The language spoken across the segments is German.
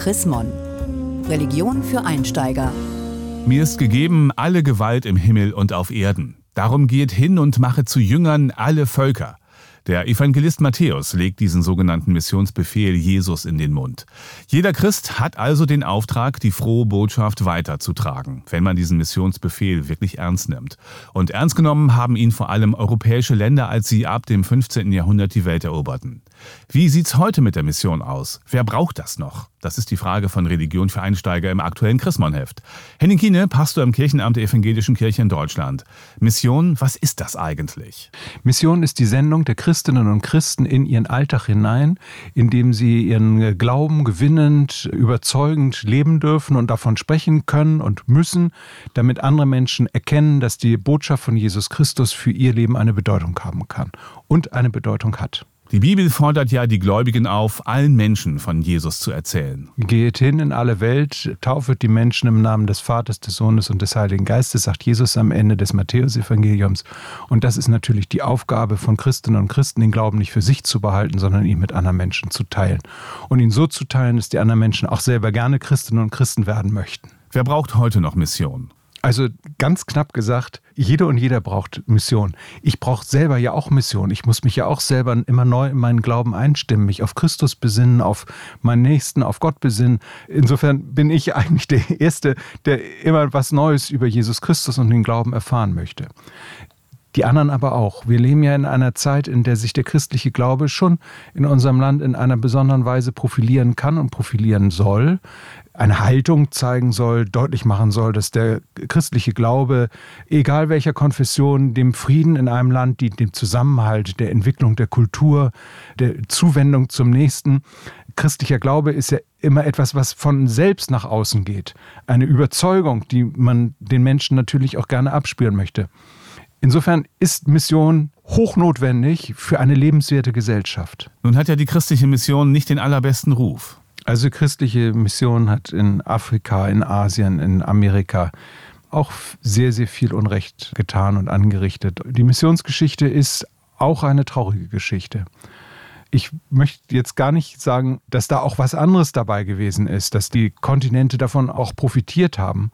Chrismon. Religion für Einsteiger. Mir ist gegeben alle Gewalt im Himmel und auf Erden. Darum geht hin und mache zu Jüngern alle Völker. Der Evangelist Matthäus legt diesen sogenannten Missionsbefehl Jesus in den Mund. Jeder Christ hat also den Auftrag, die frohe Botschaft weiterzutragen, wenn man diesen Missionsbefehl wirklich ernst nimmt. Und ernst genommen haben ihn vor allem europäische Länder, als sie ab dem 15. Jahrhundert die Welt eroberten. Wie sieht's heute mit der Mission aus? Wer braucht das noch? Das ist die Frage von Religion für Einsteiger im aktuellen Chrismon-Heft. Henning Kiene, Pastor im Kirchenamt der Evangelischen Kirche in Deutschland. Mission, was ist das eigentlich? Mission ist die Sendung der Christinnen und Christen in ihren Alltag hinein, indem sie ihren Glauben gewinnend, überzeugend leben dürfen und davon sprechen können und müssen, damit andere Menschen erkennen, dass die Botschaft von Jesus Christus für ihr Leben eine Bedeutung haben kann und eine Bedeutung hat. Die Bibel fordert ja die Gläubigen auf, allen Menschen von Jesus zu erzählen. Geht hin in alle Welt, taufet die Menschen im Namen des Vaters, des Sohnes und des Heiligen Geistes, sagt Jesus am Ende des Matthäusevangeliums. Und das ist natürlich die Aufgabe von Christinnen und Christen, den Glauben nicht für sich zu behalten, sondern ihn mit anderen Menschen zu teilen. Und ihn so zu teilen, dass die anderen Menschen auch selber gerne Christinnen und Christen werden möchten. Wer braucht heute noch Mission? Also ganz knapp gesagt, jede und jeder braucht Mission. Ich brauche selber ja auch Mission. Ich muss mich ja auch selber immer neu in meinen Glauben einstimmen, mich auf Christus besinnen, auf meinen Nächsten, auf Gott besinnen. Insofern bin ich eigentlich der Erste, der immer was Neues über Jesus Christus und den Glauben erfahren möchte. Die anderen aber auch. Wir leben ja in einer Zeit, in der sich der christliche Glaube schon in unserem Land in einer besonderen Weise profilieren kann und profilieren soll eine Haltung zeigen soll, deutlich machen soll, dass der christliche Glaube, egal welcher Konfession, dem Frieden in einem Land dient, dem Zusammenhalt, der Entwicklung der Kultur, der Zuwendung zum Nächsten. Christlicher Glaube ist ja immer etwas, was von selbst nach außen geht. Eine Überzeugung, die man den Menschen natürlich auch gerne abspüren möchte. Insofern ist Mission hochnotwendig für eine lebenswerte Gesellschaft. Nun hat ja die christliche Mission nicht den allerbesten Ruf. Also christliche Mission hat in Afrika, in Asien, in Amerika auch sehr, sehr viel Unrecht getan und angerichtet. Die Missionsgeschichte ist auch eine traurige Geschichte. Ich möchte jetzt gar nicht sagen, dass da auch was anderes dabei gewesen ist, dass die Kontinente davon auch profitiert haben,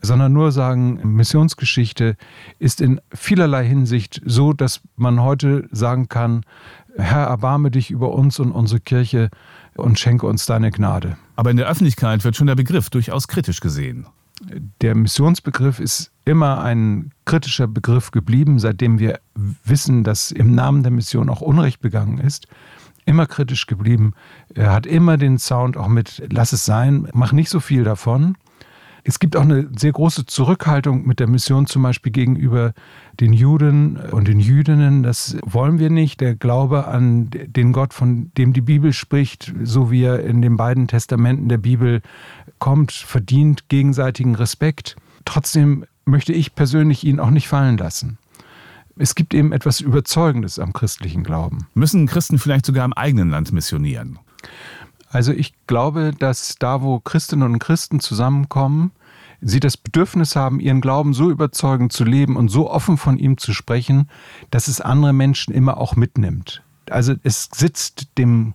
sondern nur sagen, Missionsgeschichte ist in vielerlei Hinsicht so, dass man heute sagen kann, Herr, erbarme dich über uns und unsere Kirche und schenke uns deine Gnade. Aber in der Öffentlichkeit wird schon der Begriff durchaus kritisch gesehen. Der Missionsbegriff ist immer ein kritischer Begriff geblieben, seitdem wir wissen, dass im Namen der Mission auch Unrecht begangen ist. Immer kritisch geblieben. Er hat immer den Sound auch mit, lass es sein, mach nicht so viel davon. Es gibt auch eine sehr große Zurückhaltung mit der Mission zum Beispiel gegenüber den Juden und den Jüdinnen. Das wollen wir nicht. Der Glaube an den Gott, von dem die Bibel spricht, so wie er in den beiden Testamenten der Bibel kommt, verdient gegenseitigen Respekt. Trotzdem möchte ich persönlich ihn auch nicht fallen lassen. Es gibt eben etwas Überzeugendes am christlichen Glauben. Müssen Christen vielleicht sogar im eigenen Land missionieren? Also ich glaube, dass da, wo Christinnen und Christen zusammenkommen, sie das Bedürfnis haben, ihren Glauben so überzeugend zu leben und so offen von ihm zu sprechen, dass es andere Menschen immer auch mitnimmt. Also es sitzt dem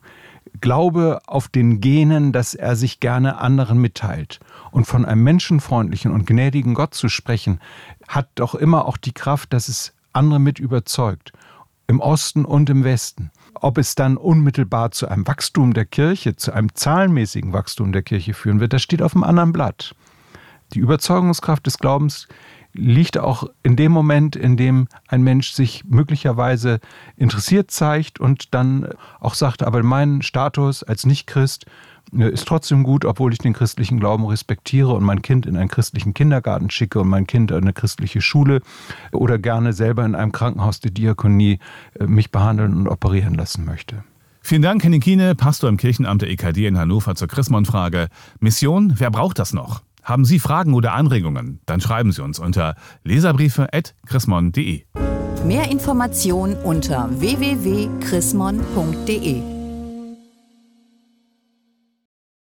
Glaube auf den Genen, dass er sich gerne anderen mitteilt. Und von einem menschenfreundlichen und gnädigen Gott zu sprechen, hat doch immer auch die Kraft, dass es andere mit überzeugt. Im Osten und im Westen. Ob es dann unmittelbar zu einem Wachstum der Kirche, zu einem zahlenmäßigen Wachstum der Kirche führen wird, das steht auf einem anderen Blatt. Die Überzeugungskraft des Glaubens liegt auch in dem Moment, in dem ein Mensch sich möglicherweise interessiert zeigt und dann auch sagt, aber mein Status als Nicht-Christ äh, ist trotzdem gut, obwohl ich den christlichen Glauben respektiere und mein Kind in einen christlichen Kindergarten schicke und mein Kind in eine christliche Schule oder gerne selber in einem Krankenhaus der Diakonie äh, mich behandeln und operieren lassen möchte. Vielen Dank, Henning Kiene, Pastor im Kirchenamt der EKD in Hannover zur Chrismon-Frage. Mission, wer braucht das noch? Haben Sie Fragen oder Anregungen? Dann schreiben Sie uns unter leserbriefe.chrismon.de. Mehr Informationen unter www.chrismon.de